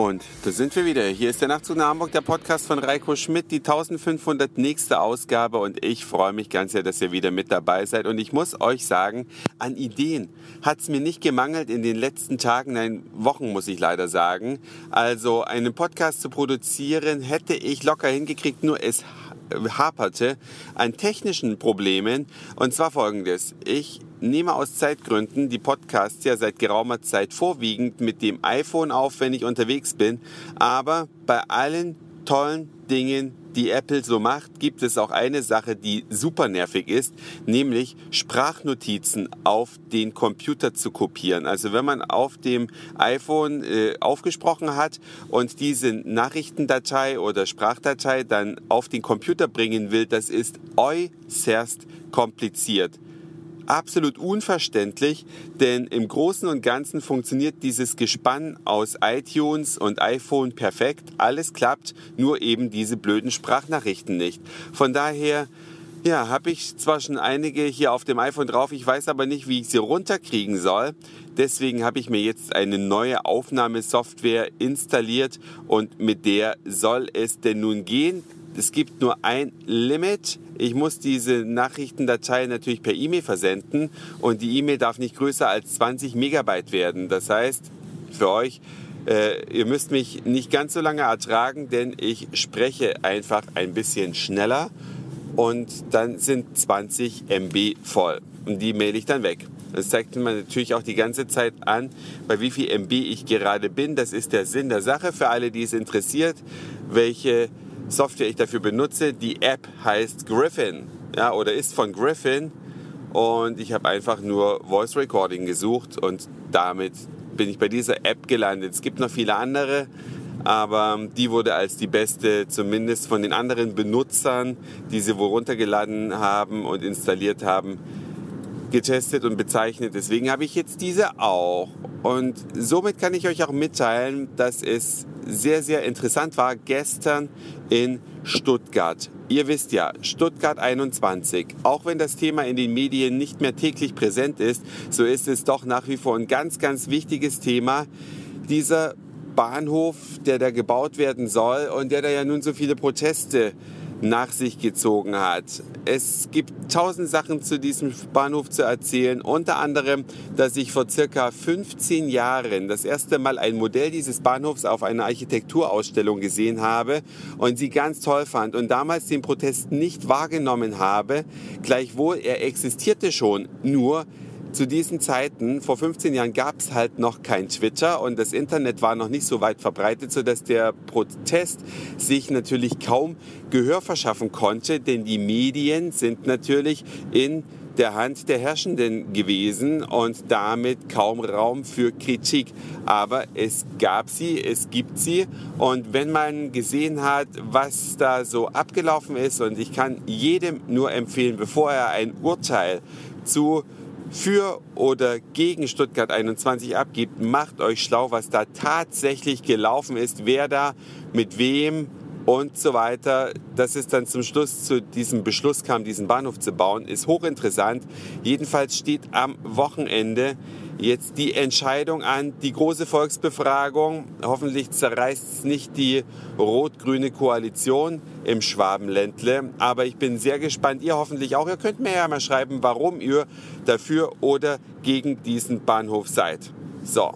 Und da sind wir wieder. Hier ist der Nachtzug nach Hamburg, der Podcast von Reiko Schmidt, die 1500 nächste Ausgabe. Und ich freue mich ganz sehr, dass ihr wieder mit dabei seid. Und ich muss euch sagen, an Ideen hat es mir nicht gemangelt in den letzten Tagen, nein, Wochen muss ich leider sagen. Also einen Podcast zu produzieren hätte ich locker hingekriegt, nur es haperte an technischen Problemen. Und zwar folgendes. Ich nehme aus Zeitgründen die Podcasts ja seit geraumer Zeit vorwiegend mit dem iPhone auf, wenn ich unterwegs bin. Aber bei allen tollen Dingen, die Apple so macht, gibt es auch eine Sache, die super nervig ist, nämlich Sprachnotizen auf den Computer zu kopieren. Also wenn man auf dem iPhone äh, aufgesprochen hat und diese Nachrichtendatei oder Sprachdatei dann auf den Computer bringen will, das ist äußerst kompliziert absolut unverständlich, denn im Großen und Ganzen funktioniert dieses Gespann aus iTunes und iPhone perfekt. Alles klappt, nur eben diese blöden Sprachnachrichten nicht. Von daher ja, habe ich zwar schon einige hier auf dem iPhone drauf, ich weiß aber nicht, wie ich sie runterkriegen soll. Deswegen habe ich mir jetzt eine neue Aufnahmesoftware installiert und mit der soll es denn nun gehen es gibt nur ein Limit. Ich muss diese Nachrichtendatei natürlich per E-Mail versenden und die E-Mail darf nicht größer als 20 Megabyte werden. Das heißt, für euch, äh, ihr müsst mich nicht ganz so lange ertragen, denn ich spreche einfach ein bisschen schneller und dann sind 20 MB voll und die mail ich dann weg. Das zeigt mir natürlich auch die ganze Zeit an, bei wie viel MB ich gerade bin. Das ist der Sinn der Sache für alle, die es interessiert, welche Software ich dafür benutze. Die App heißt Griffin ja, oder ist von Griffin und ich habe einfach nur Voice Recording gesucht und damit bin ich bei dieser App gelandet. Es gibt noch viele andere, aber die wurde als die beste, zumindest von den anderen Benutzern, die sie wohl runtergeladen haben und installiert haben, getestet und bezeichnet. Deswegen habe ich jetzt diese auch. Und somit kann ich euch auch mitteilen, dass es sehr, sehr interessant war gestern in Stuttgart. Ihr wisst ja, Stuttgart 21, auch wenn das Thema in den Medien nicht mehr täglich präsent ist, so ist es doch nach wie vor ein ganz, ganz wichtiges Thema. Dieser Bahnhof, der da gebaut werden soll und der da ja nun so viele Proteste nach sich gezogen hat. Es gibt tausend Sachen zu diesem Bahnhof zu erzählen. Unter anderem, dass ich vor circa 15 Jahren das erste Mal ein Modell dieses Bahnhofs auf einer Architekturausstellung gesehen habe und sie ganz toll fand und damals den Protest nicht wahrgenommen habe. Gleichwohl, er existierte schon, nur zu diesen Zeiten, vor 15 Jahren, gab es halt noch kein Twitter und das Internet war noch nicht so weit verbreitet, sodass der Protest sich natürlich kaum Gehör verschaffen konnte, denn die Medien sind natürlich in der Hand der Herrschenden gewesen und damit kaum Raum für Kritik. Aber es gab sie, es gibt sie und wenn man gesehen hat, was da so abgelaufen ist und ich kann jedem nur empfehlen, bevor er ein Urteil zu für oder gegen Stuttgart 21 abgibt, macht euch schlau, was da tatsächlich gelaufen ist, wer da mit wem und so weiter. Dass es dann zum Schluss zu diesem Beschluss kam, diesen Bahnhof zu bauen, ist hochinteressant. Jedenfalls steht am Wochenende jetzt die Entscheidung an, die große Volksbefragung. Hoffentlich zerreißt es nicht die rot-grüne Koalition im Schwabenländle. Aber ich bin sehr gespannt. Ihr hoffentlich auch. Ihr könnt mir ja mal schreiben, warum ihr dafür oder gegen diesen Bahnhof seid. So.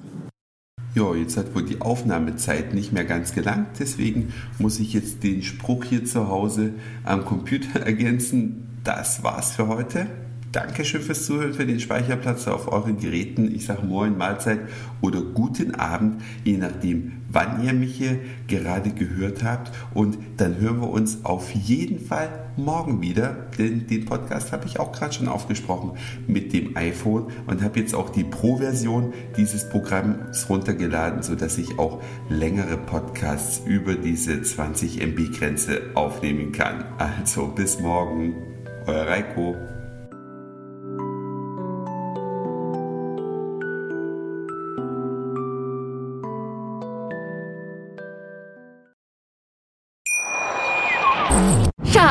Ja, jetzt hat wohl die Aufnahmezeit nicht mehr ganz gelangt, deswegen muss ich jetzt den Spruch hier zu Hause am Computer ergänzen. Das war's für heute. Dankeschön fürs Zuhören, für den Speicherplatz auf euren Geräten. Ich sage Moin, Mahlzeit oder guten Abend, je nachdem, wann ihr mich hier gerade gehört habt. Und dann hören wir uns auf jeden Fall morgen wieder, denn den Podcast habe ich auch gerade schon aufgesprochen mit dem iPhone und habe jetzt auch die Pro-Version dieses Programms runtergeladen, sodass ich auch längere Podcasts über diese 20 MB-Grenze aufnehmen kann. Also bis morgen, euer Reiko.